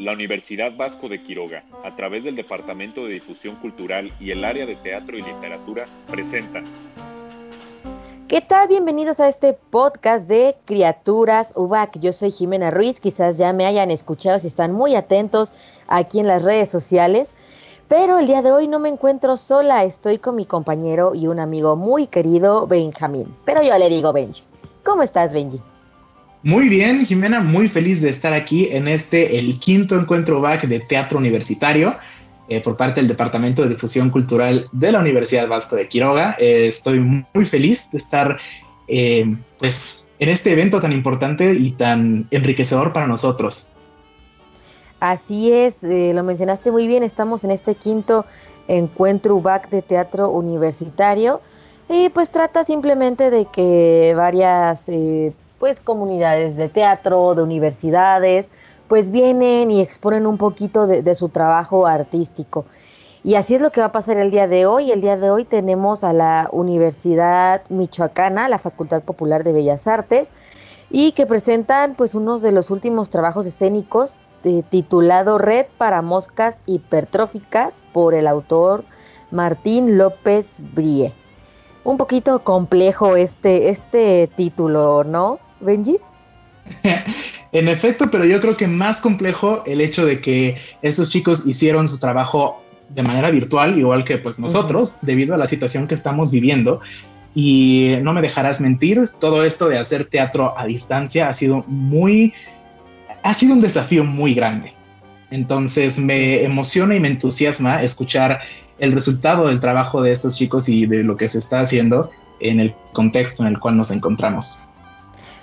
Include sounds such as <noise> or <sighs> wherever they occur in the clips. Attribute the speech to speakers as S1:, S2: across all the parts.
S1: la Universidad Vasco de Quiroga, a través del Departamento de Difusión Cultural y el área de Teatro y Literatura, presenta.
S2: ¿Qué tal? Bienvenidos a este podcast de Criaturas UBAC. Yo soy Jimena Ruiz, quizás ya me hayan escuchado si están muy atentos aquí en las redes sociales. Pero el día de hoy no me encuentro sola, estoy con mi compañero y un amigo muy querido, Benjamín. Pero yo le digo Benji. ¿Cómo estás, Benji?
S3: Muy bien, Jimena, muy feliz de estar aquí en este, el quinto encuentro back de teatro universitario eh, por parte del Departamento de Difusión Cultural de la Universidad Vasco de Quiroga. Eh, estoy muy feliz de estar eh, pues, en este evento tan importante y tan enriquecedor para nosotros.
S2: Así es, lo mencionaste muy bien, estamos en este quinto encuentro back de teatro universitario. Y pues trata simplemente de que varias pues comunidades de teatro, de universidades, pues vienen y exponen un poquito de, su trabajo artístico. Y así es lo que va a pasar el día de hoy. El día de hoy tenemos a la Universidad Michoacana, la Facultad Popular de Bellas Artes, y que presentan pues unos de los últimos trabajos escénicos eh, titulado Red para Moscas Hipertróficas por el autor Martín López Brie. Un poquito complejo este, este título, ¿no? Benji? <laughs>
S3: en efecto, pero yo creo que más complejo el hecho de que estos chicos hicieron su trabajo de manera virtual, igual que pues nosotros, debido a la situación que estamos viviendo. Y no me dejarás mentir, todo esto de hacer teatro a distancia ha sido muy, ha sido un desafío muy grande. Entonces me emociona y me entusiasma escuchar el resultado del trabajo de estos chicos y de lo que se está haciendo en el contexto en el cual nos encontramos.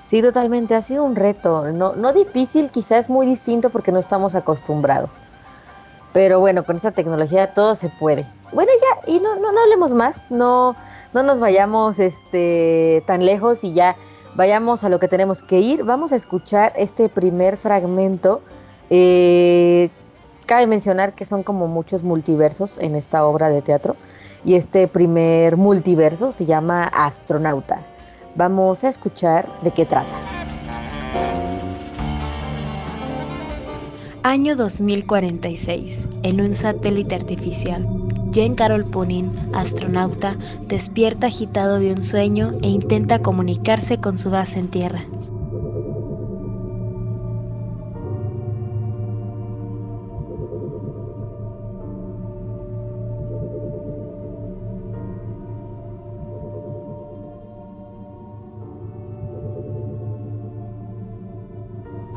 S2: Sí, totalmente. Ha sido un reto. No, no difícil, quizás muy distinto porque no estamos acostumbrados. Pero bueno, con esta tecnología todo se puede. Bueno, ya, y no, no, no hablemos más, no, no nos vayamos este, tan lejos y ya vayamos a lo que tenemos que ir. Vamos a escuchar este primer fragmento. Eh, cabe mencionar que son como muchos multiversos en esta obra de teatro. Y este primer multiverso se llama Astronauta. Vamos a escuchar de qué trata.
S4: Año 2046. En un satélite artificial. Jen Carol Punin, astronauta, despierta agitado de un sueño e intenta comunicarse con su base en tierra.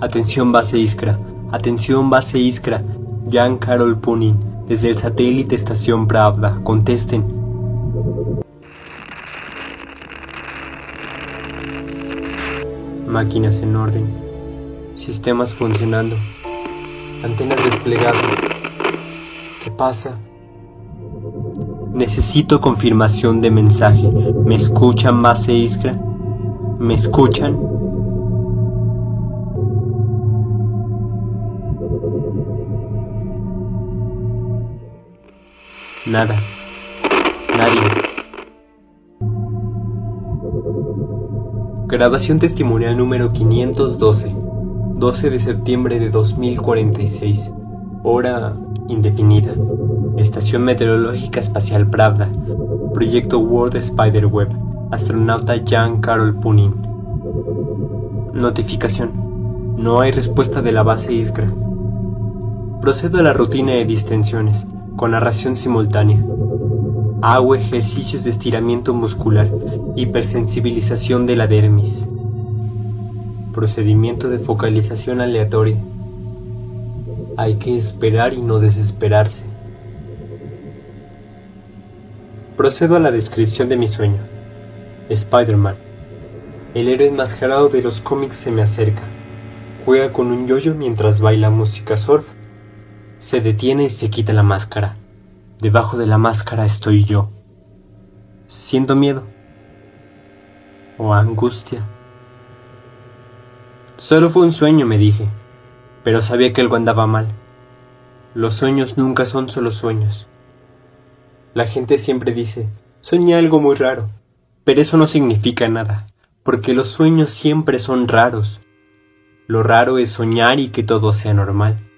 S5: Atención base Iskra, atención base Iskra, Jan Carol Punin, desde el satélite estación Pravda, contesten. Máquinas en orden, sistemas funcionando, antenas desplegadas. ¿Qué pasa? Necesito confirmación de mensaje. ¿Me escuchan, base Iskra? ¿Me escuchan? Nada. Nadie. Grabación testimonial número 512. 12 de septiembre de 2046. Hora indefinida. Estación Meteorológica Espacial Pravda. Proyecto World Spiderweb. Astronauta Jan Carol Punin. Notificación. No hay respuesta de la base Iskra. Procedo a la rutina de distensiones con narración simultánea. Hago ejercicios de estiramiento muscular, hipersensibilización de la dermis. Procedimiento de focalización aleatoria. Hay que esperar y no desesperarse. Procedo a la descripción de mi sueño. Spider-Man. El héroe enmascarado de los cómics se me acerca. Juega con un yoyo mientras baila música surf se detiene y se quita la máscara. Debajo de la máscara estoy yo. Siento miedo. O angustia. Solo fue un sueño, me dije, pero sabía que algo andaba mal. Los sueños nunca son solo sueños. La gente siempre dice, soñé algo muy raro, pero eso no significa nada, porque los sueños siempre son raros. Lo raro es soñar y que todo sea normal.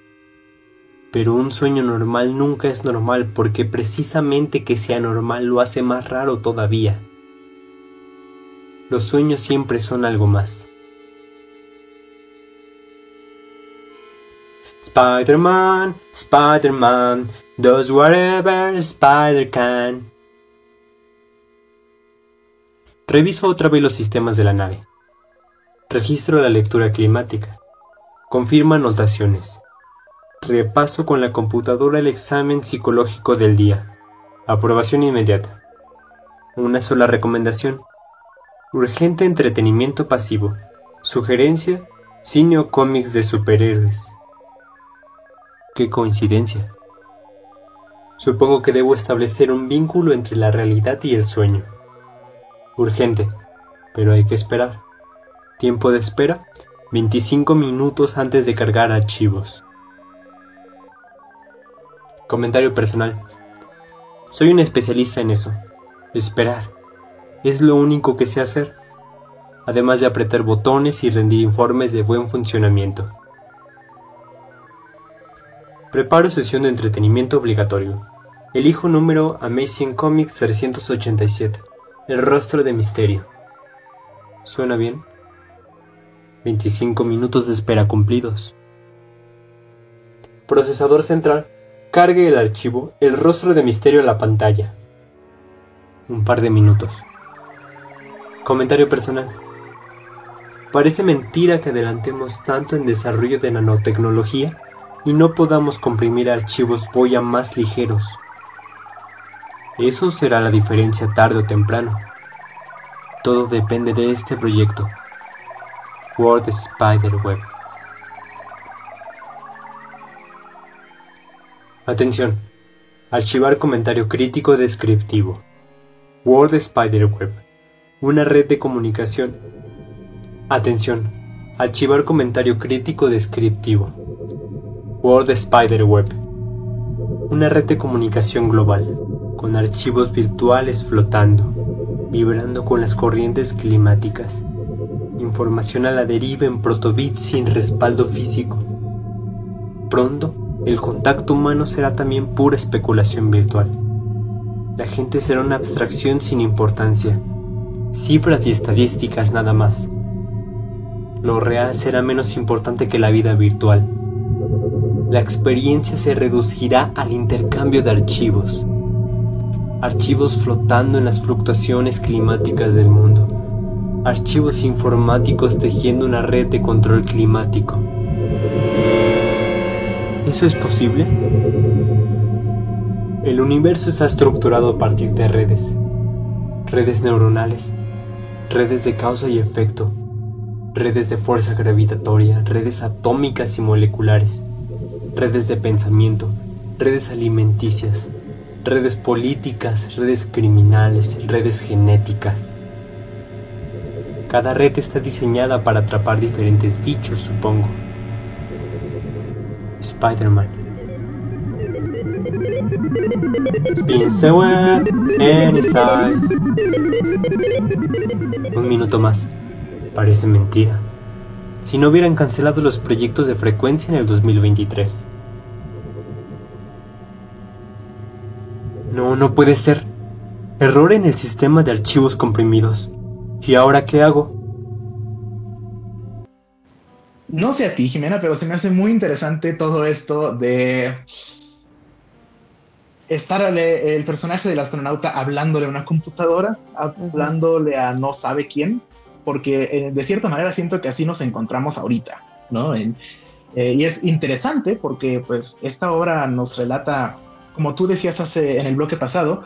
S5: Pero un sueño normal nunca es normal porque precisamente que sea normal lo hace más raro todavía. Los sueños siempre son algo más. Spider-Man, Spider-Man, does whatever Spider can. Reviso otra vez los sistemas de la nave. Registro la lectura climática. Confirma anotaciones. Repaso con la computadora el examen psicológico del día. Aprobación inmediata. Una sola recomendación. Urgente entretenimiento pasivo. Sugerencia, cine o cómics de superhéroes. Qué coincidencia. Supongo que debo establecer un vínculo entre la realidad y el sueño. Urgente, pero hay que esperar. Tiempo de espera, 25 minutos antes de cargar archivos. Comentario personal. Soy un especialista en eso. Esperar. Es lo único que sé hacer. Además de apretar botones y rendir informes de buen funcionamiento. Preparo sesión de entretenimiento obligatorio. Elijo número Amazing Comics 387. El rostro de misterio. ¿Suena bien? 25 minutos de espera cumplidos. Procesador central. Cargue el archivo El rostro de misterio en la pantalla. Un par de minutos. Comentario personal. Parece mentira que adelantemos tanto en desarrollo de nanotecnología y no podamos comprimir archivos Boya más ligeros. Eso será la diferencia tarde o temprano. Todo depende de este proyecto. Word Spiderweb. Atención. Archivar comentario crítico descriptivo. Word Spiderweb. Una red de comunicación. Atención. Archivar comentario crítico descriptivo. Word Spiderweb. Una red de comunicación global, con archivos virtuales flotando, vibrando con las corrientes climáticas. Información a la deriva en protobits sin respaldo físico. Pronto, el contacto humano será también pura especulación virtual. La gente será una abstracción sin importancia, cifras y estadísticas nada más. Lo real será menos importante que la vida virtual. La experiencia se reducirá al intercambio de archivos. Archivos flotando en las fluctuaciones climáticas del mundo. Archivos informáticos tejiendo una red de control climático. ¿Eso es posible? El universo está estructurado a partir de redes. Redes neuronales, redes de causa y efecto, redes de fuerza gravitatoria, redes atómicas y moleculares redes de pensamiento, redes alimenticias, redes políticas, redes criminales, redes genéticas. Cada red está diseñada para atrapar diferentes bichos, supongo. Spider-Man. Spins web Un minuto más. Parece mentira si no hubieran cancelado los proyectos de frecuencia en el 2023. No, no puede ser. Error en el sistema de archivos comprimidos. ¿Y ahora qué hago?
S3: No sé a ti, Jimena, pero se me hace muy interesante todo esto de estar el personaje del astronauta hablándole a una computadora, hablándole a no sabe quién, porque eh, de cierta manera siento que así nos encontramos ahorita, ¿no? Eh, y es interesante porque pues esta obra nos relata, como tú decías hace en el bloque pasado,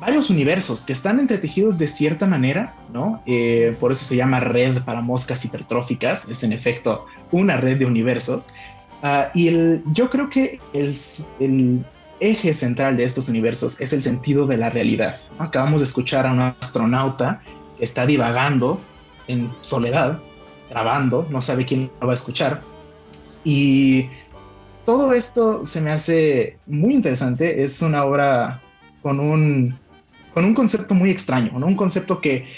S3: varios universos que están entretejidos de cierta manera, ¿no? Eh, por eso se llama red para moscas hipertróficas, es en efecto una red de universos. Ah, y el, yo creo que el, el, eje central de estos universos es el sentido de la realidad. Acabamos de escuchar a un astronauta que está divagando en soledad, grabando, no sabe quién lo va a escuchar. Y todo esto se me hace muy interesante, es una obra con un, con un concepto muy extraño, ¿no? un concepto que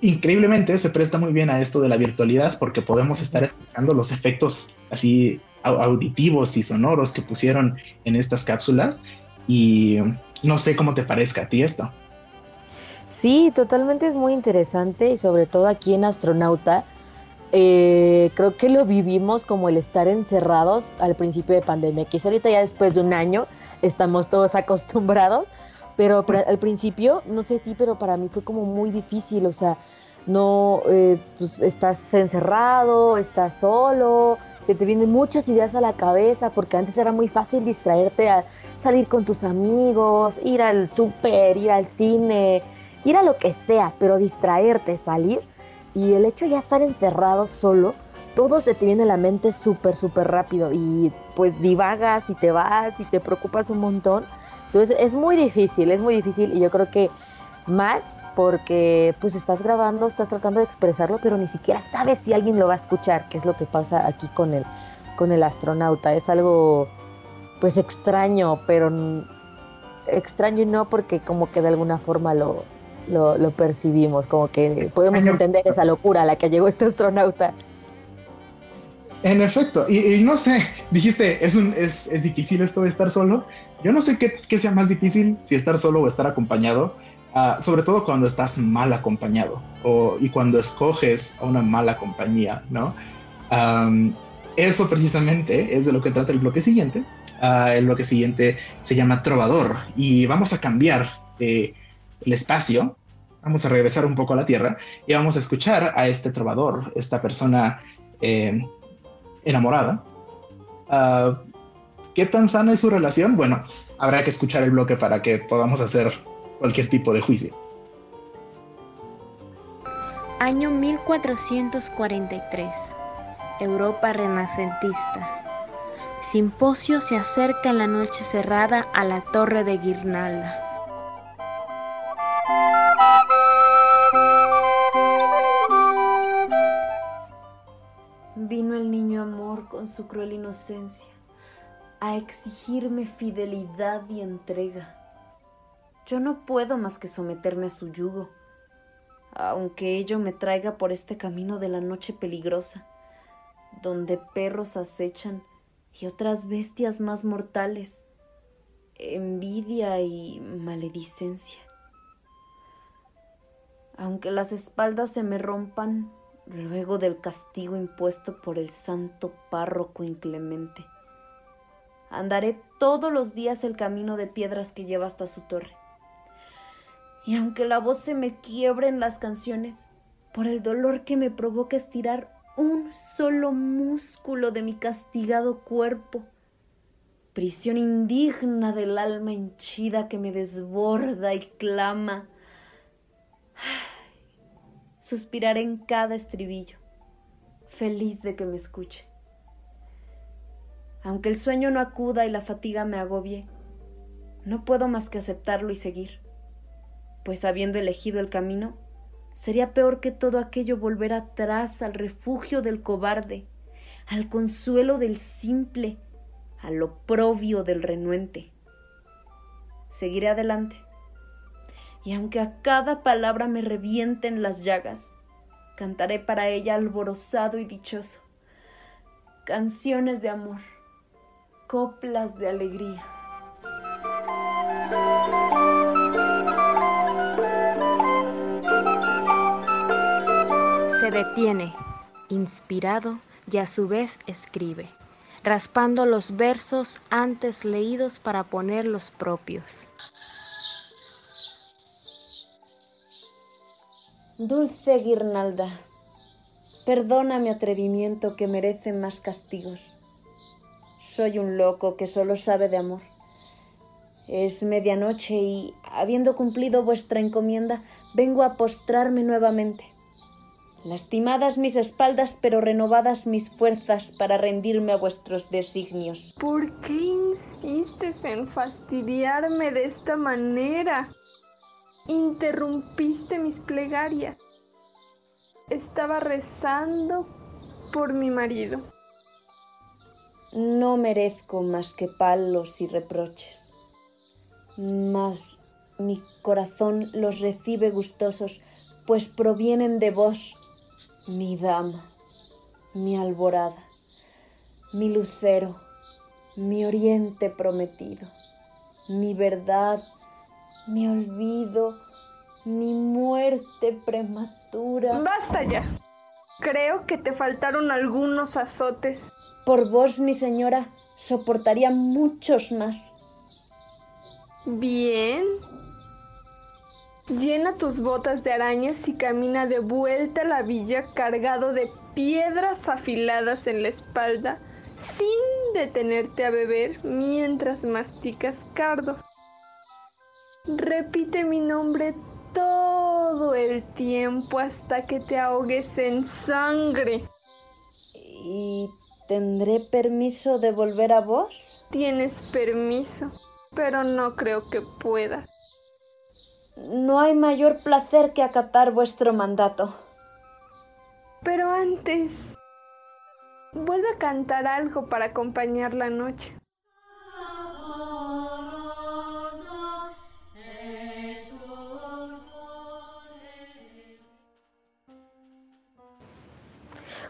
S3: increíblemente se presta muy bien a esto de la virtualidad porque podemos estar escuchando los efectos así auditivos y sonoros que pusieron en estas cápsulas y no sé cómo te parezca a ti esto.
S2: Sí, totalmente es muy interesante y sobre todo aquí en Astronauta eh, creo que lo vivimos como el estar encerrados al principio de pandemia, quizá ahorita ya después de un año estamos todos <laughs> acostumbrados, pero al principio, no sé a ti, pero para mí fue como muy difícil, o sea, no, eh, pues estás encerrado, estás solo, se te vienen muchas ideas a la cabeza, porque antes era muy fácil distraerte a salir con tus amigos, ir al súper, ir al cine, ir a lo que sea, pero distraerte, salir y el hecho de ya estar encerrado solo, todo se te viene a la mente súper, súper rápido y pues divagas y te vas y te preocupas un montón. Entonces es muy difícil, es muy difícil y yo creo que más porque pues estás grabando, estás tratando de expresarlo, pero ni siquiera sabes si alguien lo va a escuchar, que es lo que pasa aquí con el, con el astronauta. Es algo pues extraño, pero extraño y no porque como que de alguna forma lo, lo, percibimos, como que podemos entender esa locura a la que llegó este astronauta.
S3: En efecto, y, no sé, dijiste, es, un, es, difícil esto de estar solo. Yo no sé qué, sea más difícil, si estar solo o estar acompañado, ah, sobre todo cuando estás mal acompañado o, y cuando escoges a una mala compañía, ¿no? eso precisamente es de lo que trata el bloque siguiente. Ah, el bloque siguiente se llama Trovador y vamos a cambiar el espacio vamos a regresar un poco a la Tierra y vamos a escuchar a este trovador, esta persona eh, enamorada. Ah, ¿Qué tan sana es su relación? Bueno, habrá que escuchar el bloque para que podamos hacer cualquier tipo de juicio.
S4: Año 1443. Europa renacentista. Simposio se acerca en la noche cerrada a la torre de Guirnalda.
S6: Vino el niño amor con su cruel inocencia a exigirme fidelidad y entrega. Yo no puedo más que someterme a su yugo, aunque ello me traiga por este camino de la noche peligrosa, donde perros acechan y otras bestias más mortales, envidia y maledicencia. Aunque las espaldas se me rompan, luego del castigo impuesto por el santo párroco inclemente. Andaré todos los días el camino de piedras que lleva hasta su torre. Y aunque la voz se me quiebre en las canciones, por el dolor que me provoca estirar un solo músculo de mi castigado cuerpo, prisión indigna del alma henchida que me desborda y clama, <sighs> Suspiraré en cada estribillo, feliz de que me escuche. Aunque el sueño no acuda y la fatiga me agobie, no puedo más que aceptarlo y seguir, pues habiendo elegido el camino, sería peor que todo aquello volver atrás al refugio del cobarde, al consuelo del simple, al oprobio del renuente. Seguiré adelante. Y aunque a cada palabra me revienten las llagas, cantaré para ella alborozado y dichoso, canciones de amor, coplas de alegría.
S4: Se detiene, inspirado, y a su vez escribe, raspando los versos antes leídos para poner los propios.
S6: Dulce guirnalda, perdona mi atrevimiento que merece más castigos. Soy un loco que solo sabe de amor. Es medianoche y, habiendo cumplido vuestra encomienda, vengo a postrarme nuevamente. Lastimadas mis espaldas, pero renovadas mis fuerzas para rendirme a vuestros designios.
S7: ¿Por qué insistes en fastidiarme de esta manera? Interrumpiste mis plegarias. Estaba rezando por mi marido.
S6: No merezco más que palos y reproches, mas mi corazón los recibe gustosos pues provienen de vos, mi dama, mi alborada, mi lucero, mi oriente prometido, mi verdad, mi olvido, mi muerte prematura.
S7: Basta ya. Creo que te faltaron algunos azotes.
S6: Por vos, mi señora, soportaría muchos más.
S7: Bien. Llena tus botas de arañas y camina de vuelta a la villa cargado de piedras afiladas en la espalda, sin detenerte a beber mientras masticas cardos. Repite mi nombre todo el tiempo hasta que te ahogues en sangre.
S6: ¿Y tendré permiso de volver a vos?
S7: Tienes permiso, pero no creo que puedas.
S6: No hay mayor placer que acatar vuestro mandato.
S7: Pero antes, vuelve a cantar algo para acompañar la noche.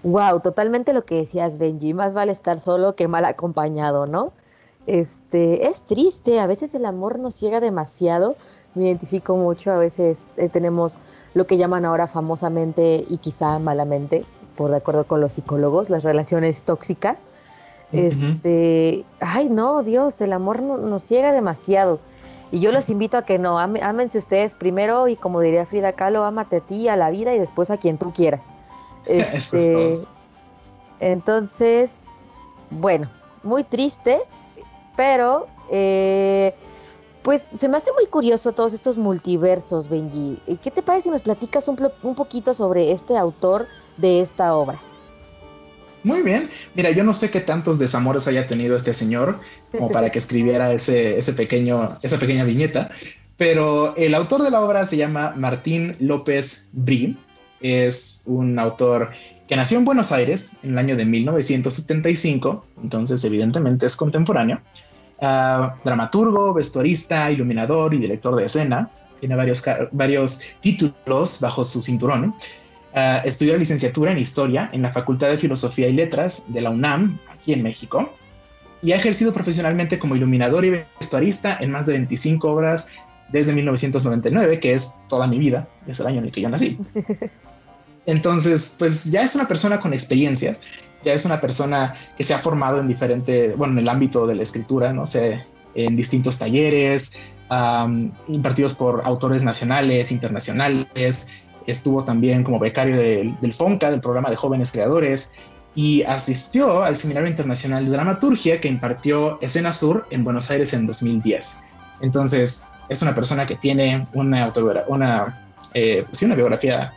S2: Wow, totalmente lo que decías, Benji. Más vale estar solo que mal acompañado, ¿no? Este, es triste, a veces el amor nos ciega demasiado. Me identifico mucho, a veces eh, tenemos lo que llaman ahora famosamente y quizá malamente, por de acuerdo con los psicólogos, las relaciones tóxicas. Este, ay, no, Dios, el amor nos ciega demasiado. Y yo los invito a que no, ámense ustedes primero y como diría Frida Kahlo, ámate a ti, a la vida y después a quien tú quieras. Este, entonces, bueno, muy triste, pero eh, pues se me hace muy curioso todos estos multiversos, Benji. ¿Qué te parece si nos platicas un, un poquito sobre este autor de esta obra?
S3: Muy bien. Mira, yo no sé qué tantos desamores haya tenido este señor como para que escribiera ese, ese pequeño, esa pequeña viñeta, pero el autor de la obra se llama Martín López Brie es un autor que nació en Buenos Aires en el año de 1975, entonces evidentemente es contemporáneo. Ah, dramaturgo, vestuarista, iluminador y director de escena. Tiene varios, varios títulos bajo su cinturón. Uh, estudió licenciatura en Historia en la Facultad de Filosofía y Letras de la UNAM, aquí en México, y ha ejercido profesionalmente como iluminador y vestuarista en más de 25 obras desde 1999, que es toda mi vida, es el año en el que yo nací. <laughs> Entonces, pues ya es una persona con experiencias, ya es una persona que se ha formado en diferente, bueno, en el ámbito de la escritura, no sé, en distintos talleres, impartidos por autores nacionales, internacionales. Estuvo también como becario del, FONCA, del programa de jóvenes creadores, y asistió al Seminario Internacional de Dramaturgia que impartió Escena Sur en Buenos Aires en 2010. Entonces, es una persona que tiene una, una, eh, una biografía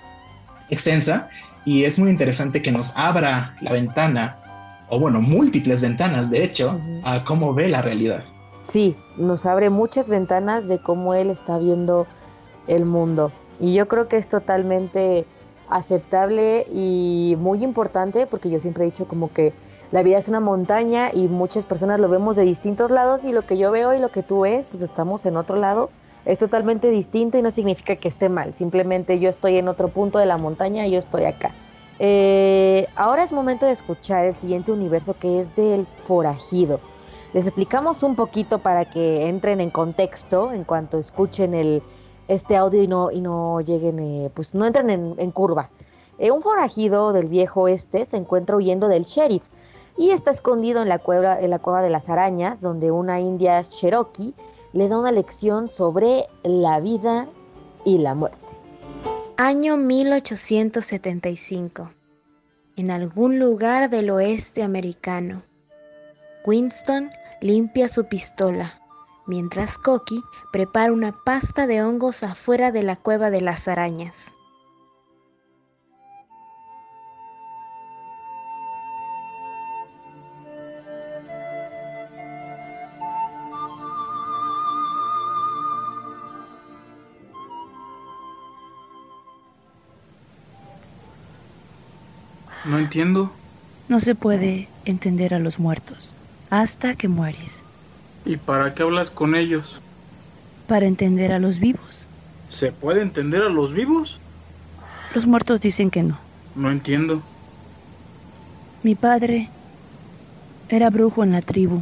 S3: extensa y es muy interesante que nos abra la ventana, o bueno, múltiples ventanas, de hecho, a cómo ve la realidad.
S2: Sí, nos abre muchas ventanas de cómo él está viendo el mundo. Y yo creo que es totalmente aceptable y muy importante porque yo siempre he dicho como que la vida es una montaña y muchas personas lo vemos de distintos lados y lo que yo veo y lo que tú ves, pues estamos en otro lado es totalmente distinto y no significa que esté mal, simplemente yo estoy en otro punto de la montaña y yo estoy acá. Eh, ahora es momento de escuchar el siguiente universo que es del forajido. Les explicamos un poquito para que entren en contexto en cuanto escuchen el, este audio y no, y no lleguen, eh, pues no entren en, curva. Eh, un forajido del viejo este se encuentra huyendo del sheriff y está escondido en la cueva, en la cueva de las arañas, donde una india cherokee le da una lección sobre la vida y la muerte.
S4: Año 1875. En algún lugar del oeste americano, Winston limpia su pistola, mientras Cocky prepara una pasta de hongos afuera de la cueva de las arañas.
S8: No entiendo.
S9: No se puede entender a los muertos hasta que mueres.
S8: ¿Y para qué hablas con ellos?
S9: Para entender a los vivos.
S8: ¿Se puede entender a los vivos?
S9: Los muertos dicen que no.
S8: No entiendo.
S9: Mi padre era brujo en la tribu.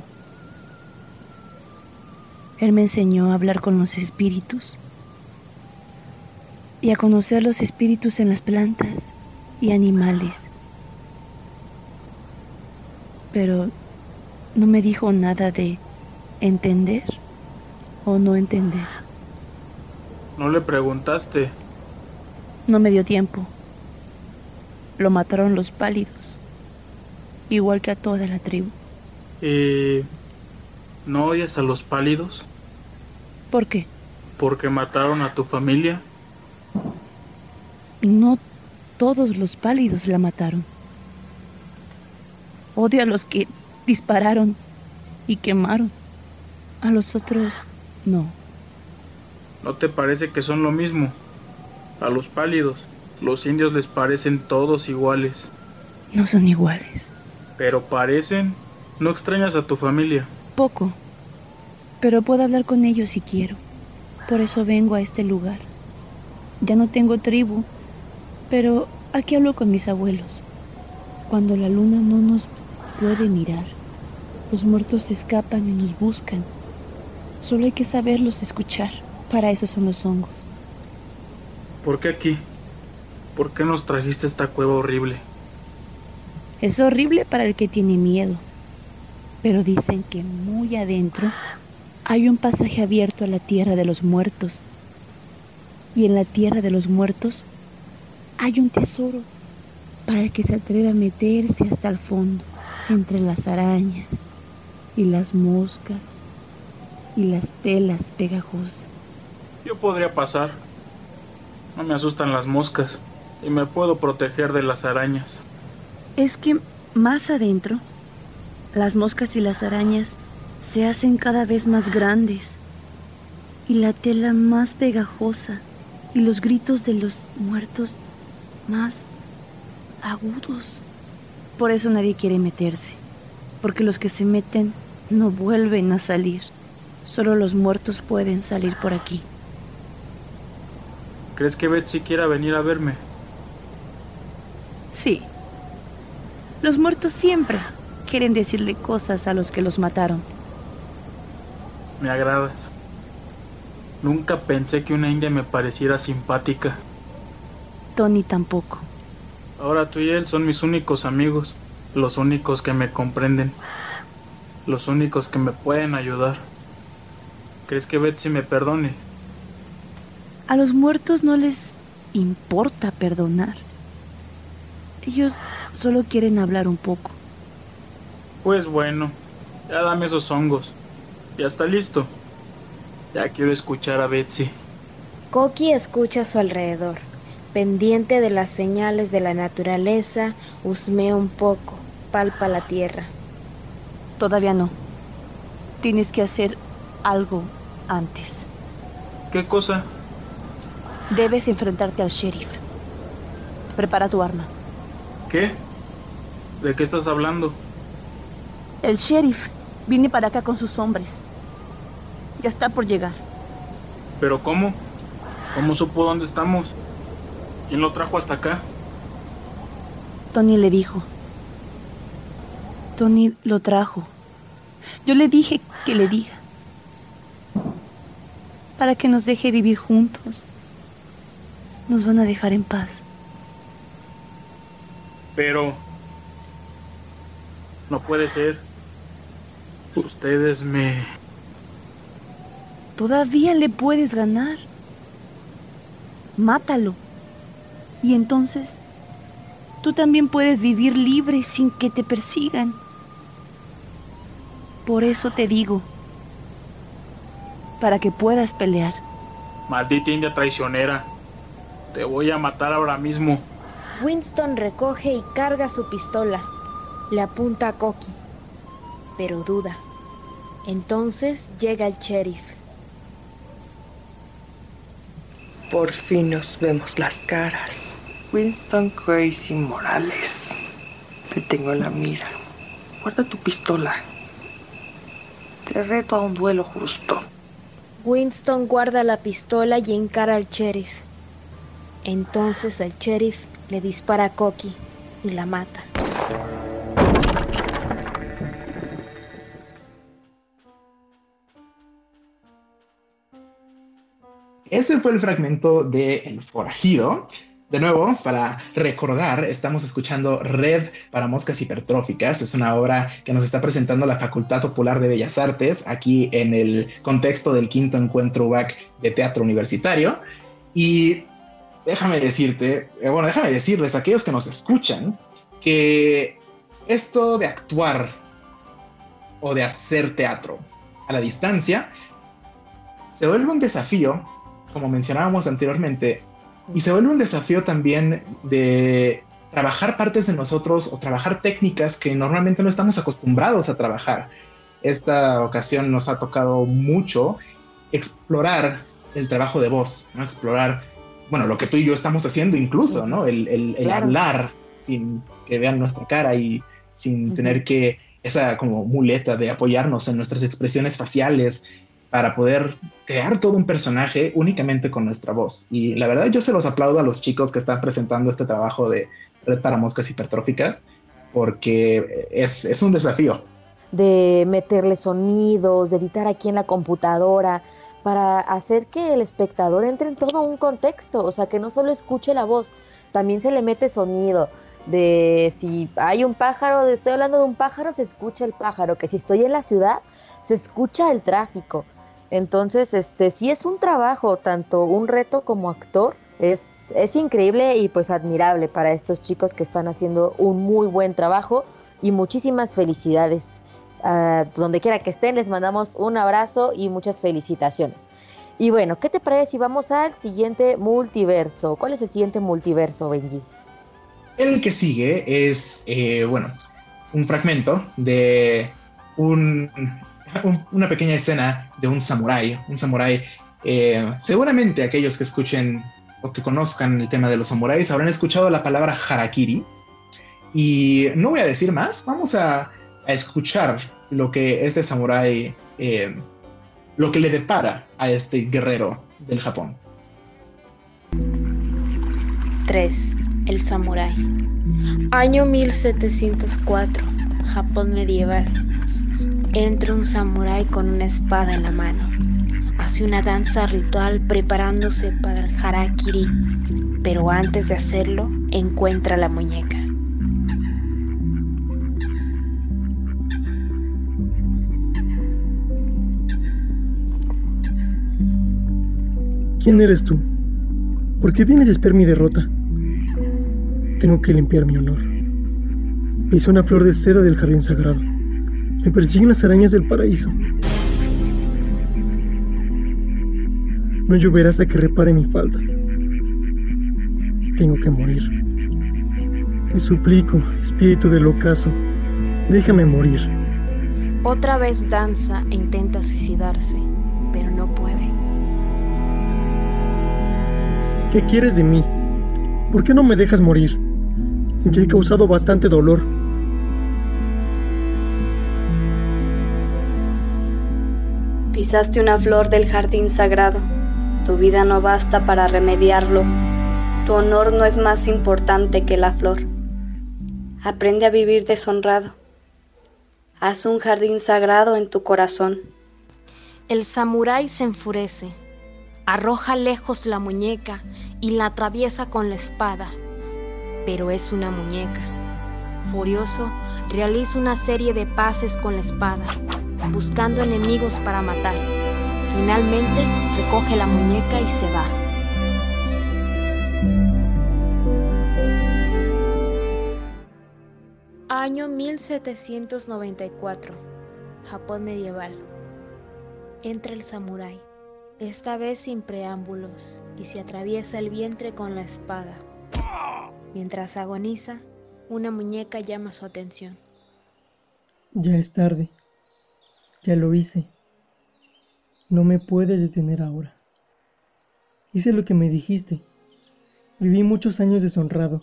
S9: Él me enseñó a hablar con los espíritus y a conocer los espíritus en las plantas y animales. Pero no me dijo nada de entender o no entender.
S8: ¿No le preguntaste?
S9: No me dio tiempo. Lo mataron los pálidos, igual que a toda la tribu.
S8: ¿Y no odias a los pálidos?
S9: ¿Por qué?
S8: ¿Porque mataron a tu familia?
S9: No todos los pálidos la mataron. Odio a los que dispararon y quemaron. A los otros no.
S8: ¿No te parece que son lo mismo? A los pálidos, los indios les parecen todos iguales.
S9: No son iguales.
S8: Pero parecen. ¿No extrañas a tu familia?
S9: Poco. Pero puedo hablar con ellos si quiero. Por eso vengo a este lugar. Ya no tengo tribu, pero aquí hablo con mis abuelos. Cuando la luna no nos puede mirar, los muertos se escapan y nos buscan. Solo hay que saberlos escuchar. Para eso son los hongos.
S8: ¿Por qué aquí? ¿Por qué nos trajiste esta cueva horrible?
S9: Es horrible para el que tiene miedo. Pero dicen que muy adentro hay un pasaje abierto a la tierra de los muertos. Y en la tierra de los muertos hay un tesoro para el que se atreve a meterse hasta el fondo, entre las arañas y las moscas y las telas pegajosas.
S8: Yo podría pasar. No me asustan las moscas y me puedo proteger de las arañas.
S9: Es que más adentro, las moscas y las arañas se hacen cada vez más grandes y la tela más pegajosa y los gritos de los muertos más agudos. Por eso nadie quiere meterse, porque los que se meten no vuelven a salir. Solo los muertos pueden salir por aquí.
S8: ¿Crees que Betsy quiera venir a verme?
S9: Sí. Los muertos siempre quieren decirle cosas a los que los mataron.
S8: Me agradas. Nunca pensé que una india me pareciera simpática.
S9: Tony tampoco.
S8: Ahora tú y él son mis únicos amigos, los únicos que me comprenden, los únicos que me pueden ayudar. ¿Crees que Betsy me perdone?
S9: A los muertos no les importa perdonar. Ellos solo quieren hablar un poco.
S8: Pues bueno, ya dame esos hongos. Ya está listo. Ya quiero escuchar a Betsy.
S4: Coqui escucha a su alrededor. Pendiente de las señales de la naturaleza, husmea un poco, palpa la tierra.
S9: Todavía no. Tienes que hacer algo antes.
S8: ¿Qué cosa?
S9: Debes enfrentarte al sheriff. Prepara tu arma.
S8: ¿Qué? ¿De qué estás hablando?
S9: El sheriff viene para acá con sus hombres. Ya está por llegar.
S8: ¿Pero cómo? ¿Cómo supo dónde estamos? ¿Quién lo trajo hasta acá?
S9: Tony le dijo. Tony lo trajo. Yo le dije que le diga. Para que nos deje vivir juntos. Nos van a dejar en paz.
S8: Pero... No puede ser. Ustedes me...
S9: Todavía le puedes ganar. Mátalo. Y entonces tú también puedes vivir libre sin que te persigan. Por eso te digo, para que puedas pelear.
S8: Maldita india traicionera. Te voy a matar ahora mismo.
S4: Winston recoge y carga su pistola. Le apunta a Coqui, pero duda. Entonces llega el sheriff.
S10: Por fin nos vemos las caras. Winston Crazy Morales. Te tengo en la mira. Guarda tu pistola. Te reto a un duelo justo.
S4: Winston guarda la pistola y encara al sheriff. Entonces el sheriff le dispara a Coqui y la mata.
S3: Ese fue el fragmento de El Forajido. De nuevo, para recordar, estamos escuchando Red para Moscas Hipertróficas. Es una obra que nos está presentando la Facultad Popular de Bellas Artes, aquí en el contexto del quinto encuentro UBAC de teatro universitario. Y déjame decirte, eh, bueno, déjame decirles a aquellos que nos escuchan, que esto de actuar o de hacer teatro a la distancia se vuelve un desafío, como mencionábamos anteriormente, y se vuelve un desafío también de trabajar partes de nosotros o trabajar técnicas que normalmente no estamos acostumbrados a trabajar. Esta ocasión nos ha tocado mucho explorar el trabajo de voz, ¿no? explorar, bueno, lo que tú y yo estamos haciendo incluso, ¿no? El, el, hablar sin que vean nuestra cara y sin tener que esa como muleta de apoyarnos en nuestras expresiones faciales, para poder crear todo un personaje únicamente con nuestra voz. Y la verdad yo se los aplaudo a los chicos que están presentando este trabajo de Red para Moscas Hipertróficas, porque es, es un desafío.
S2: De meterle sonidos, de editar aquí en la computadora, para hacer que el espectador entre en todo un contexto, o sea, que no solo escuche la voz, también se le mete sonido, de si hay un pájaro, estoy hablando de un pájaro, se escucha el pájaro, que si estoy en la ciudad, se escucha el tráfico, entonces, este sí es un trabajo, tanto un reto como actor. Es, es increíble y pues admirable para estos chicos que están haciendo un muy buen trabajo y muchísimas felicidades. donde quiera que estén, les mandamos un abrazo y muchas felicitaciones. Y bueno, ¿qué te parece si vamos al siguiente multiverso? ¿Cuál es el siguiente multiverso, Benji?
S3: El que sigue es, eh, bueno, un fragmento de un una pequeña escena de un samurái, un samurái. Eh, seguramente aquellos que escuchen o que conozcan el tema de los samuráis habrán escuchado la palabra harakiri. Y no voy a decir más, vamos a, escuchar lo que este samurái, eh, lo que le depara a este guerrero del Japón.
S4: 3. El samurái. Año 1704. Japón medieval. Entra un samurái con una espada en la mano. Hace una danza ritual preparándose para el harakiri, pero antes de hacerlo encuentra la muñeca.
S11: ¿Quién eres tú? ¿Por qué vienes a esperar mi derrota? Tengo que limpiar mi honor. Hice una flor de seda del jardín sagrado. Me persiguen las arañas del paraíso. No lloverá hasta que repare mi falta. Tengo que morir. Te suplico, espíritu del ocaso, déjame morir.
S4: Otra vez danza e intenta suicidarse, pero no puede.
S11: ¿Qué quieres de mí? ¿Por qué no me dejas morir? Ya he causado bastante dolor.
S6: Pisaste una flor del jardín sagrado. Tu vida no basta para remediarlo. Tu honor no es más importante que la flor. Aprende a vivir deshonrado. Haz un jardín sagrado en tu corazón.
S4: El samurái se enfurece, arroja lejos la muñeca y la atraviesa con la espada, pero es una muñeca. Furioso, realiza una serie de pases con la espada, buscando enemigos para matar. Finalmente recoge la muñeca y se va. Año 1794. Japón medieval. Entra el samurái, esta vez sin preámbulos, y se atraviesa el vientre con la espada. Mientras agoniza, una muñeca llama su atención.
S11: Ya es tarde. Ya lo hice. No me puedes detener ahora. Hice lo que me dijiste. Viví muchos años deshonrado.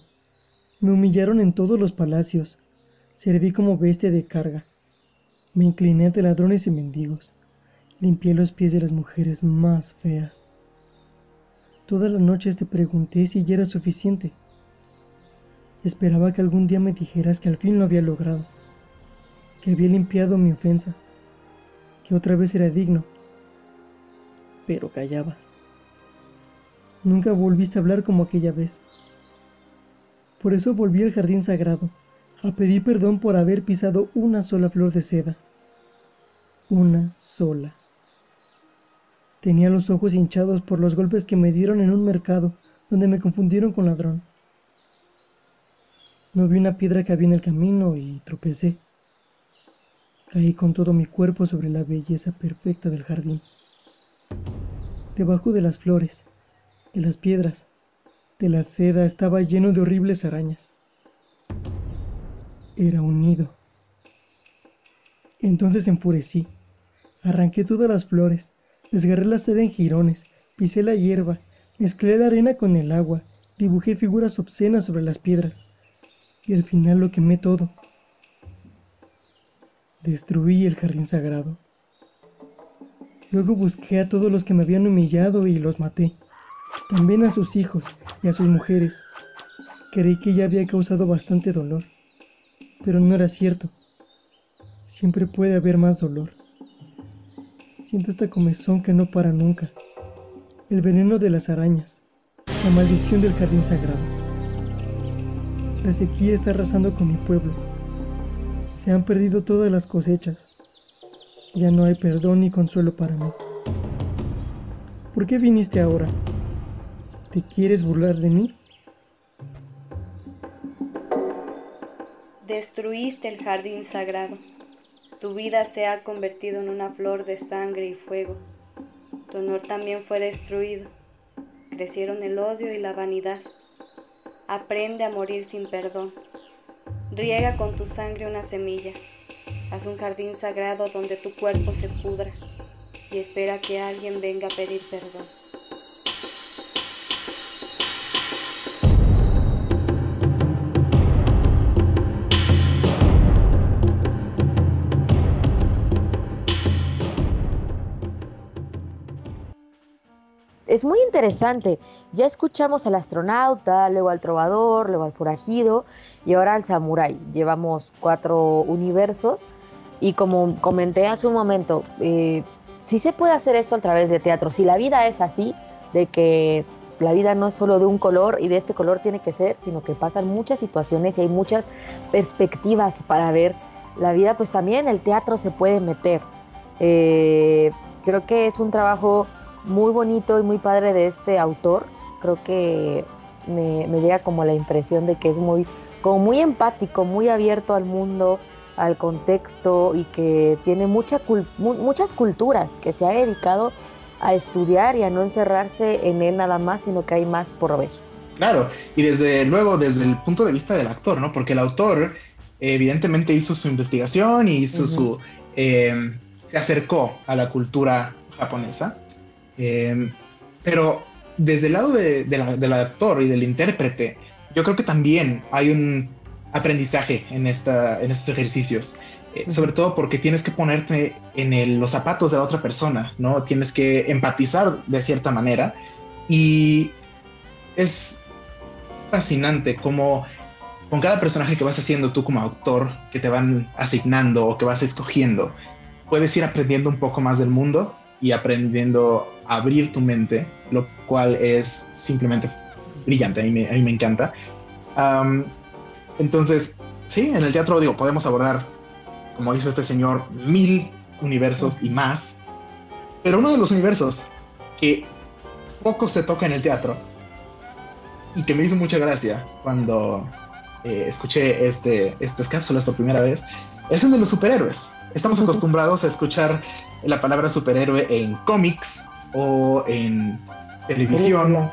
S11: Me humillaron en todos los palacios. Serví como bestia de carga. Me incliné ante ladrones y mendigos. Limpié los pies de las mujeres más feas. Todas las noches te pregunté si ya era suficiente. Esperaba que algún día me dijeras que al fin lo había logrado, que había limpiado mi ofensa, que otra vez era digno. Pero callabas. Nunca volviste a hablar como aquella vez. Por eso volví al jardín sagrado, a pedir perdón por haber pisado una sola flor de seda. Una sola. Tenía los ojos hinchados por los golpes que me dieron en un mercado, donde me confundieron con ladrón. No vi una piedra que había en el camino y tropecé. Caí con todo mi cuerpo sobre la belleza perfecta del jardín. Debajo de las flores, de las piedras, de la seda estaba lleno de horribles arañas. Era un nido. Entonces enfurecí. Arranqué todas las flores, desgarré la seda en jirones, pisé la hierba, mezclé la arena con el agua, dibujé figuras obscenas sobre las piedras y al final lo quemé todo. Destruí el jardín sagrado. Luego busqué a todos los que me habían humillado y los maté también a sus hijos y a sus mujeres. Creí que ya había causado bastante dolor, pero no era cierto. Siempre puede haber más dolor. Siento esta comezón que no para nunca, el veneno de las arañas, la maldición del jardín sagrado. La sequía está arrasando con mi pueblo. Se han perdido todas las cosechas. Ya no hay perdón ni consuelo para mí. ¿Por qué viniste ahora? ¿Te quieres burlar de mí?
S6: Destruiste el jardín sagrado. Tu vida se ha convertido en una flor de sangre y fuego. Tu honor también fue destruido. Crecieron el odio y la vanidad. Aprende a morir sin perdón. Riega con tu sangre una semilla. Haz un jardín sagrado donde tu cuerpo se pudra y espera que alguien venga a pedir perdón.
S2: Es muy interesante. Ya escuchamos al astronauta, luego al trovador, luego al forajido y ahora al samurái. Llevamos cuatro universos y como comenté hace un momento, eh, sí se puede hacer esto a través de teatro. Si la vida es así, de que la vida no es solo de un color y de este color tiene que ser, sino que pasan muchas situaciones y hay muchas perspectivas para ver la vida, pues también el teatro se puede meter. Eh, creo que es un trabajo muy bonito y muy padre de este autor. Creo que me, llega como la impresión de que es muy, como muy empático, muy abierto al mundo, al contexto y que tiene mucha, muchas culturas, que se ha dedicado a estudiar y a no encerrarse en él nada más, sino que hay más por ver.
S3: Claro, y desde luego desde el punto de vista del actor, ¿no? Porque el autor evidentemente hizo su investigación y hizo su... Eh, se acercó a la cultura japonesa Em, pero desde el lado del actor y del intérprete, yo creo que también hay un aprendizaje en, esta, en estos ejercicios. Eh, sobre todo porque tienes que ponerte en los zapatos de la otra persona, ¿no? Tienes que empatizar de cierta manera. Y es fascinante cómo con cada personaje que vas haciendo tú como autor, que te van asignando o que vas escogiendo, puedes ir aprendiendo un poco más del mundo y aprendiendo a abrir tu mente, lo cual es simplemente brillante, a mí me, me encanta. entonces, sí, en el teatro digo, podemos abordar, como hizo este señor, mil universos y más, pero uno de los universos que poco se toca en el teatro y que me hizo mucha gracia cuando eh, escuché este, estas cápsulas por primera vez, es el de los superhéroes. Estamos acostumbrados a escuchar la palabra superhéroe en cómics o en televisión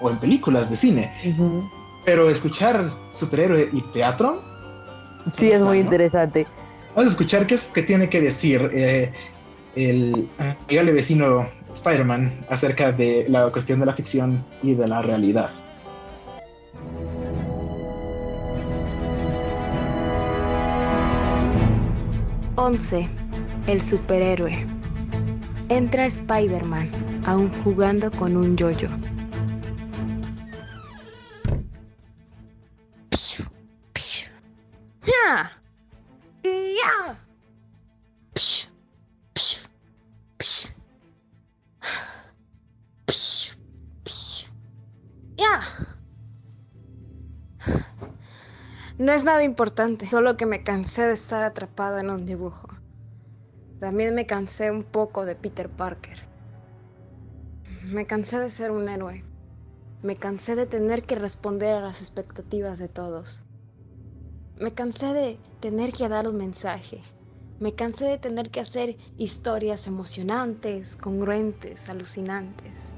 S3: o en películas de cine. Pero escuchar superhéroe y teatro.
S2: Sí, es muy interesante.
S3: Vamos a escuchar qué es que tiene que decir eh, el amigable vecino Spider-Man acerca de la cuestión de la ficción y de la realidad.
S4: 11. El superhéroe. Entra Spider-Man, aún jugando con un yoyo. -yo. ¡Ya! ¡Ya! No es nada importante, solo que me cansé de estar atrapada en un dibujo. También me cansé un poco de Peter Parker. Me cansé de ser un héroe. Me cansé de tener que responder a las expectativas de todos. Me cansé de tener que dar un mensaje. Me cansé de tener que hacer historias emocionantes, congruentes, alucinantes.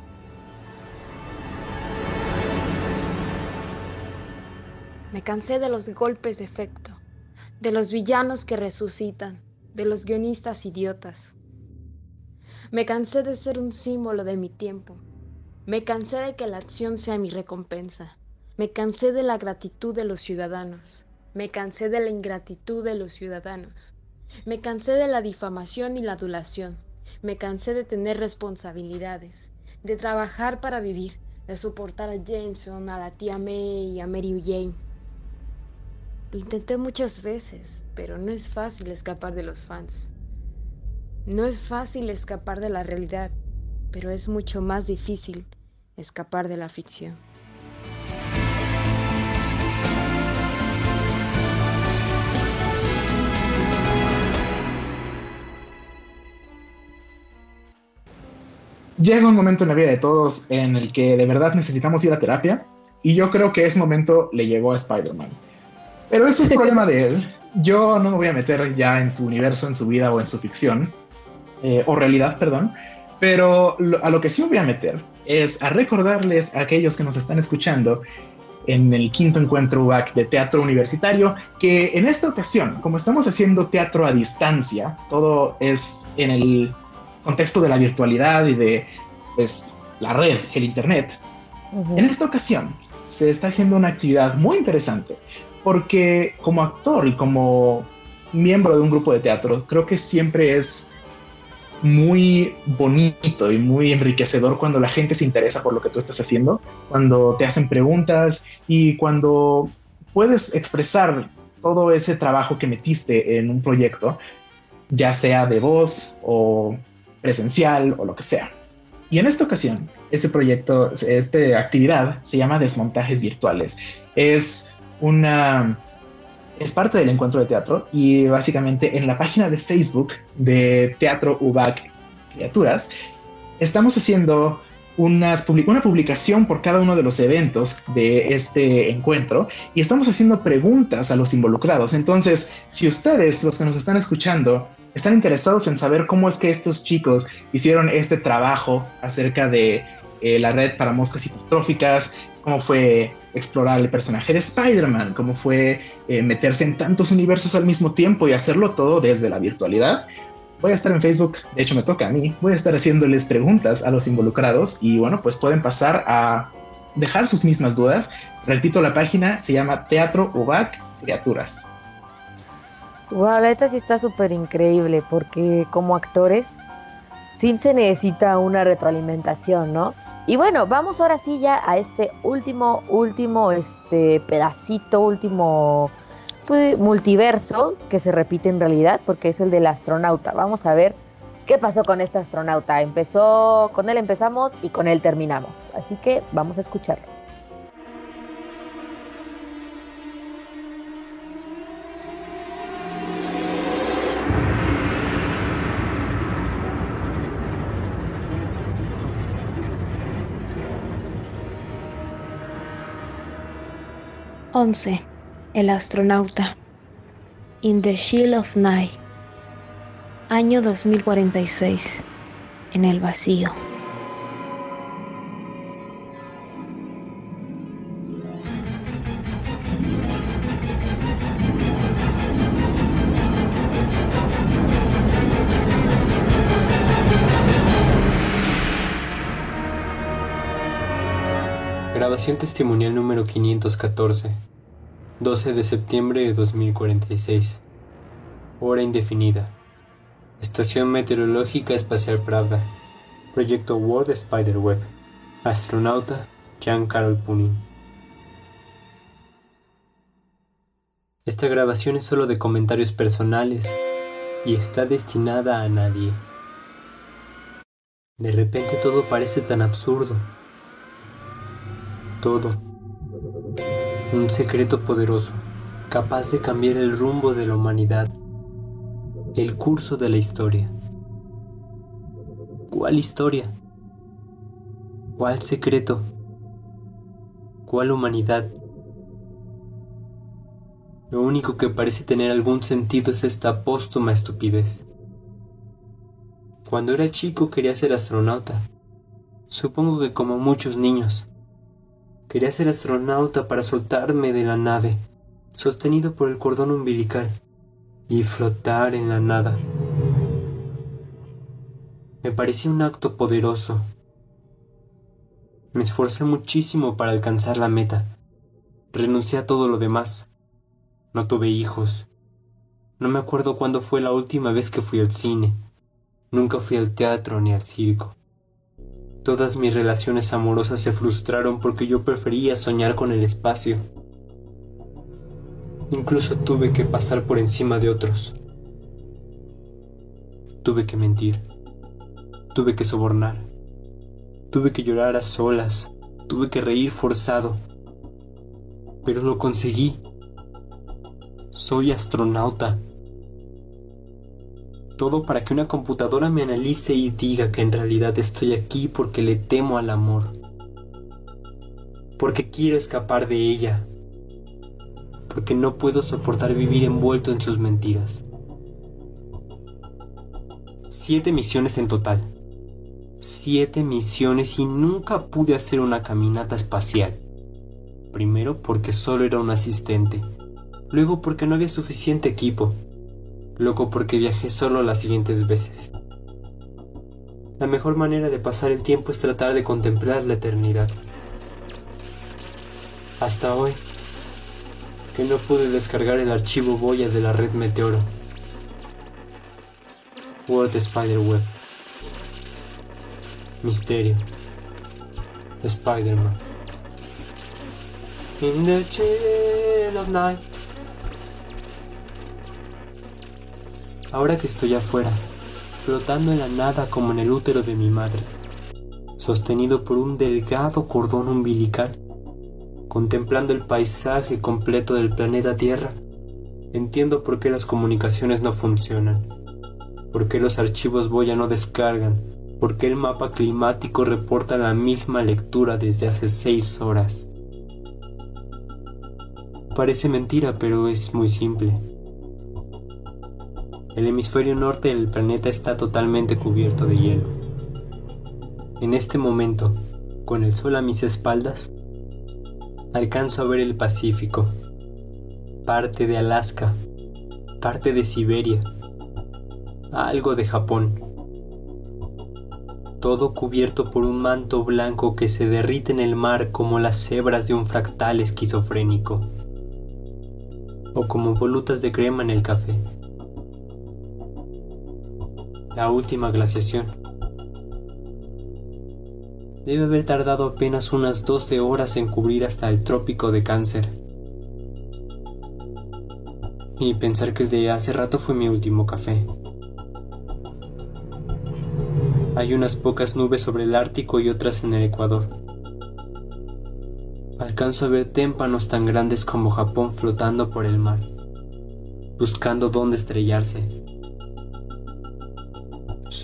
S4: Me cansé de los golpes de efecto, de los villanos que resucitan, de los guionistas idiotas. Me cansé de ser un símbolo de mi tiempo. Me cansé de que la acción sea mi recompensa. Me cansé de la gratitud de los ciudadanos. Me cansé de la ingratitud de los ciudadanos. Me cansé de la difamación y la adulación. Me cansé de tener responsabilidades, de trabajar para vivir, de soportar a Jameson, a la tía May y a Mary Jane. Lo intenté muchas veces, pero no es fácil escapar de los fans. No es fácil escapar de la realidad, pero es mucho más difícil escapar de la ficción.
S3: Llega un momento en la vida de todos en el que de verdad necesitamos ir a terapia y yo creo que ese momento le llegó a Spider-Man. Pero eso es un problema de él. Yo no me voy a meter ya en su universo, en su vida o en su ficción, eh, o realidad, perdón. Pero a lo que sí me voy a meter es a recordarles a aquellos que nos están escuchando en el quinto encuentro UAC de teatro universitario, que en esta ocasión, como estamos haciendo teatro a distancia, todo es en el contexto de la virtualidad y de pues, la red, el Internet, en esta ocasión se está haciendo una actividad muy interesante porque como actor y como miembro de un grupo de teatro, creo que siempre es muy bonito y muy enriquecedor cuando la gente se interesa por lo que tú estás haciendo, cuando te hacen preguntas y cuando puedes expresar todo ese trabajo que metiste en un proyecto, ya sea de voz o presencial o lo que sea. Y en esta ocasión, este proyecto, esta actividad se llama Desmontajes Virtuales. Es una es parte del encuentro de teatro y básicamente en la página de Facebook de Teatro UBAC Criaturas estamos haciendo una publicación por cada uno de los eventos de este encuentro y estamos haciendo preguntas a los involucrados. Entonces, si ustedes, los que nos están escuchando, están interesados en saber cómo es que estos chicos hicieron este trabajo acerca de eh, la red para moscas hipotróficas, cómo fue explorar el personaje de Spider-Man, cómo fue eh, meterse en tantos universos al mismo tiempo y hacerlo todo desde la virtualidad. Voy a estar en Facebook, de hecho me toca a mí, voy a estar haciéndoles preguntas a los involucrados y bueno, pues pueden pasar a dejar sus mismas dudas. Repito, la página se llama Teatro UBAC Criaturas.
S2: Wow, la neta sí está súper increíble porque como actores sí se necesita una retroalimentación, ¿no? Y bueno, vamos ahora sí ya a este último, último, este pedacito, último pues, multiverso que se repite en realidad, porque es el del astronauta. Vamos a ver qué pasó con este astronauta. Empezó, con él empezamos y con él terminamos. Así que vamos a escucharlo.
S12: 11. El astronauta. In the Shield of Night. Año 2046. En el vacío.
S5: Grabación testimonial número 514. 12 de septiembre de 2046. Hora indefinida. Estación Meteorológica Espacial Pravda. Proyecto World Spiderweb. Astronauta Jean Carol Punin. Esta grabación es solo de comentarios personales y está destinada a nadie. De repente todo parece tan absurdo todo. Un secreto poderoso, capaz de cambiar el rumbo de la humanidad, el curso de la historia. ¿Cuál historia? ¿Cuál secreto? ¿Cuál humanidad? Lo único que parece tener algún sentido es esta póstuma estupidez. Cuando era chico quería ser astronauta. Supongo que como muchos niños. Quería ser astronauta para soltarme de la nave, sostenido por el cordón umbilical, y flotar en la nada. Me parecía un acto poderoso. Me esforcé muchísimo para alcanzar la meta. Renuncié a todo lo demás. No tuve hijos. No me acuerdo cuándo fue la última vez que fui al cine. Nunca fui al teatro ni al circo. Todas mis relaciones amorosas se frustraron porque yo prefería soñar con el espacio. Incluso tuve que pasar por encima de otros. Tuve que mentir. Tuve que sobornar. Tuve que llorar a solas. Tuve que reír forzado. Pero lo conseguí. Soy astronauta. Todo para que una computadora me analice y diga que en realidad estoy aquí porque le temo al amor. Porque quiero escapar de ella. Porque no puedo soportar vivir envuelto en sus mentiras. Siete misiones en total. Siete misiones y nunca pude hacer una caminata espacial. Primero porque solo era un asistente luego porque no había suficiente equipo, luego porque viajé solo las siguientes veces. La mejor manera de pasar el tiempo es tratar de contemplar la eternidad. Hasta hoy, que no pude descargar el archivo Boya de la red Meteoro. World Spider-Web. Misterio. Spider-Man. In the chill of night. Ahora que estoy afuera, flotando en la nada como en el útero de mi madre, sostenido por un delgado cordón umbilical, contemplando el paisaje completo del planeta Tierra, entiendo por qué las comunicaciones no funcionan, por qué los archivos Boya no descargan, por qué el mapa climático reporta la misma lectura desde hace seis horas. Parece mentira, pero es muy simple. El hemisferio norte del planeta está totalmente cubierto de hielo. En este momento, con el sol a mis espaldas, alcanzo a ver el Pacífico, parte de Alaska, parte de Siberia, algo de Japón. Todo cubierto por un manto blanco que se derrite en el mar como las hebras de un fractal esquizofrénico, o como volutas de crema en el café la última glaciación. Debe haber tardado apenas unas 12 horas en cubrir hasta el trópico de cáncer. Y pensar que el de hace rato fue mi último café. Hay unas pocas nubes sobre el Ártico y otras en el Ecuador. Alcanzo a ver témpanos tan grandes como Japón flotando por el mar, buscando dónde estrellarse.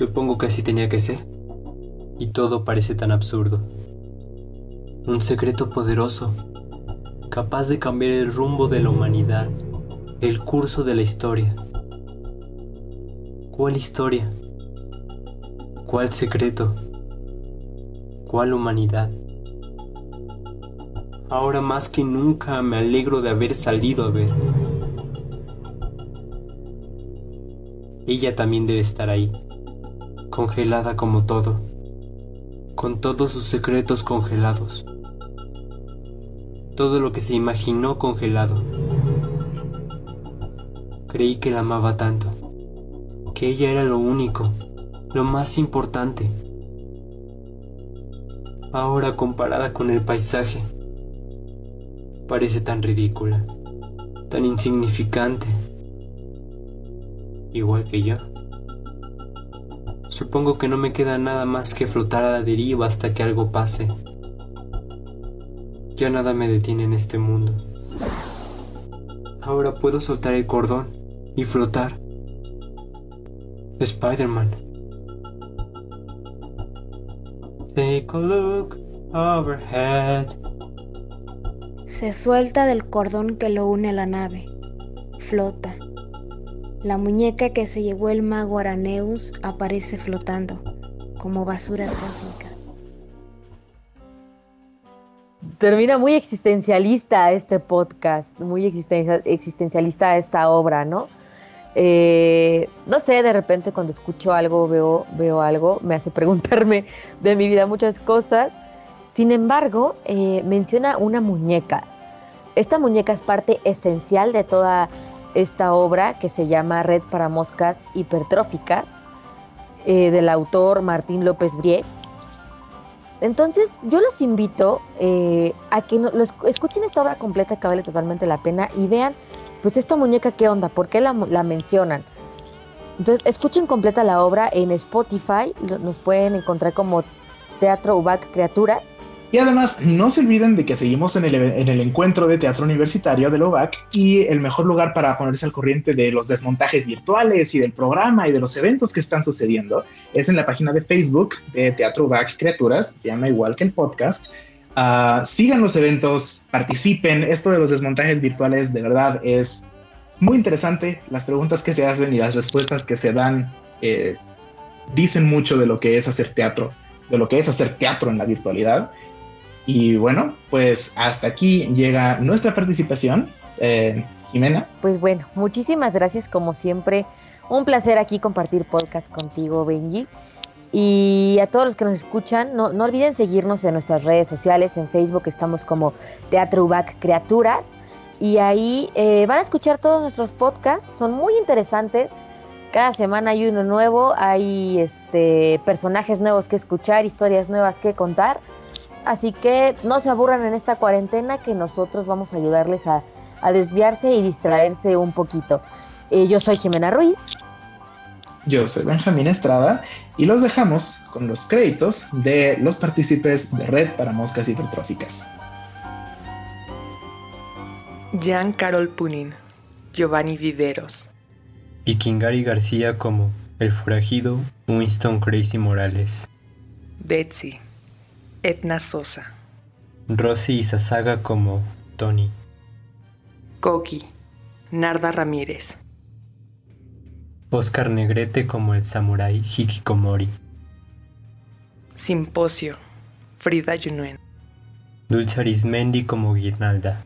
S5: Supongo que así tenía que ser. Y todo parece tan absurdo. Un secreto poderoso, capaz de cambiar el rumbo de la humanidad, el curso de la historia. ¿Cuál historia? ¿Cuál secreto? ¿Cuál humanidad? Ahora más que nunca me alegro de haber salido a ver. Ella también debe estar ahí congelada como todo, con todos sus secretos congelados, todo lo que se imaginó congelado. Creí que la amaba tanto, que ella era lo único, lo más importante. Ahora comparada con el paisaje, parece tan ridícula, tan insignificante, igual que yo. Supongo que no me queda nada más que flotar a la deriva hasta que algo pase. Ya nada me detiene en este mundo. Ahora puedo soltar el cordón y flotar. Spider-Man. Take a look overhead.
S4: Se suelta del cordón que lo une a la nave. Flota. La muñeca que se llevó el mago Araneus aparece flotando, como basura cósmica.
S2: Termina muy existencialista este podcast, muy existencialista esta obra, ¿no? Eh, no sé, de repente cuando escucho algo, veo, veo algo, me hace preguntarme de mi vida muchas cosas. Sin embargo, eh, menciona una muñeca. Esta muñeca es parte esencial de toda esta obra que se llama Red para Moscas Hipertróficas, eh, del autor Martín López Brie. Entonces, yo los invito a que escuchen esta obra completa que vale totalmente la pena y vean pues esta muñeca, ¿qué onda? ¿Por qué la, mencionan? Entonces, escuchen completa la obra en Spotify, nos pueden encontrar como Teatro UBAC Criaturas.
S3: Y además, no se olviden de que seguimos en el, en el encuentro de teatro universitario del UBAC y el mejor lugar para ponerse al corriente de los desmontajes virtuales y del programa y de los eventos que están sucediendo es en la página de Facebook de Teatro UBAC Criaturas, se llama igual que el podcast. Ah, sigan los eventos, participen. Esto de los desmontajes virtuales de verdad es muy interesante. Las preguntas que se hacen y las respuestas que se dan eh, dicen mucho de lo que es hacer teatro, de lo que es hacer teatro en la virtualidad. Y bueno, pues hasta aquí llega nuestra participación. Eh, Jimena.
S2: Pues bueno, muchísimas gracias como siempre. Un placer aquí compartir podcast contigo, Benji. Y a todos los que nos escuchan, no, olviden seguirnos en nuestras redes sociales. En Facebook estamos como Teatro UBAC Criaturas. Y ahí eh, van a escuchar todos nuestros podcasts. Son muy interesantes. Cada semana hay uno nuevo. Hay este, personajes nuevos que escuchar, historias nuevas que contar. Así que no se aburran en esta cuarentena que nosotros vamos a ayudarles a, desviarse y distraerse un poquito. Eh, yo soy Jimena Ruiz.
S3: Yo soy Benjamín Estrada y los dejamos con los créditos de los partícipes de Red para Moscas Hipertróficas.
S10: Jean Carol Punin, Giovanni Viveros.
S5: Y Kingari García como el forajido Winston Crazy Morales.
S10: Betsy, Etna Sosa.
S5: Rosy Sasaga como Tony.
S10: Koki, Narda Ramírez.
S5: Oscar Negrete como el samurái Hikikomori.
S10: Simposio, Frida Yunuen.
S5: Dulce Arismendi como Guirnalda.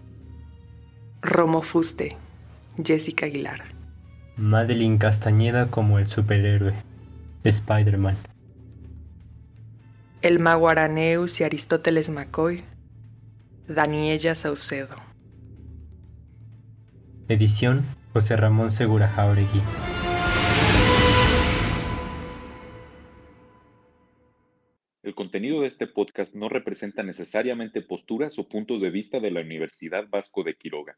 S10: Romo Fuste, Jessica Aguilar.
S5: Madeline Castañeda como el superhéroe, Spider-Man.
S10: El mago Araneus y Aristóteles McCoy, Daniela Saucedo.
S5: Edición José Ramón Segura Jauregui.
S1: El contenido de este podcast no representa necesariamente posturas o puntos de vista de la Universidad Vasco de Quiroga.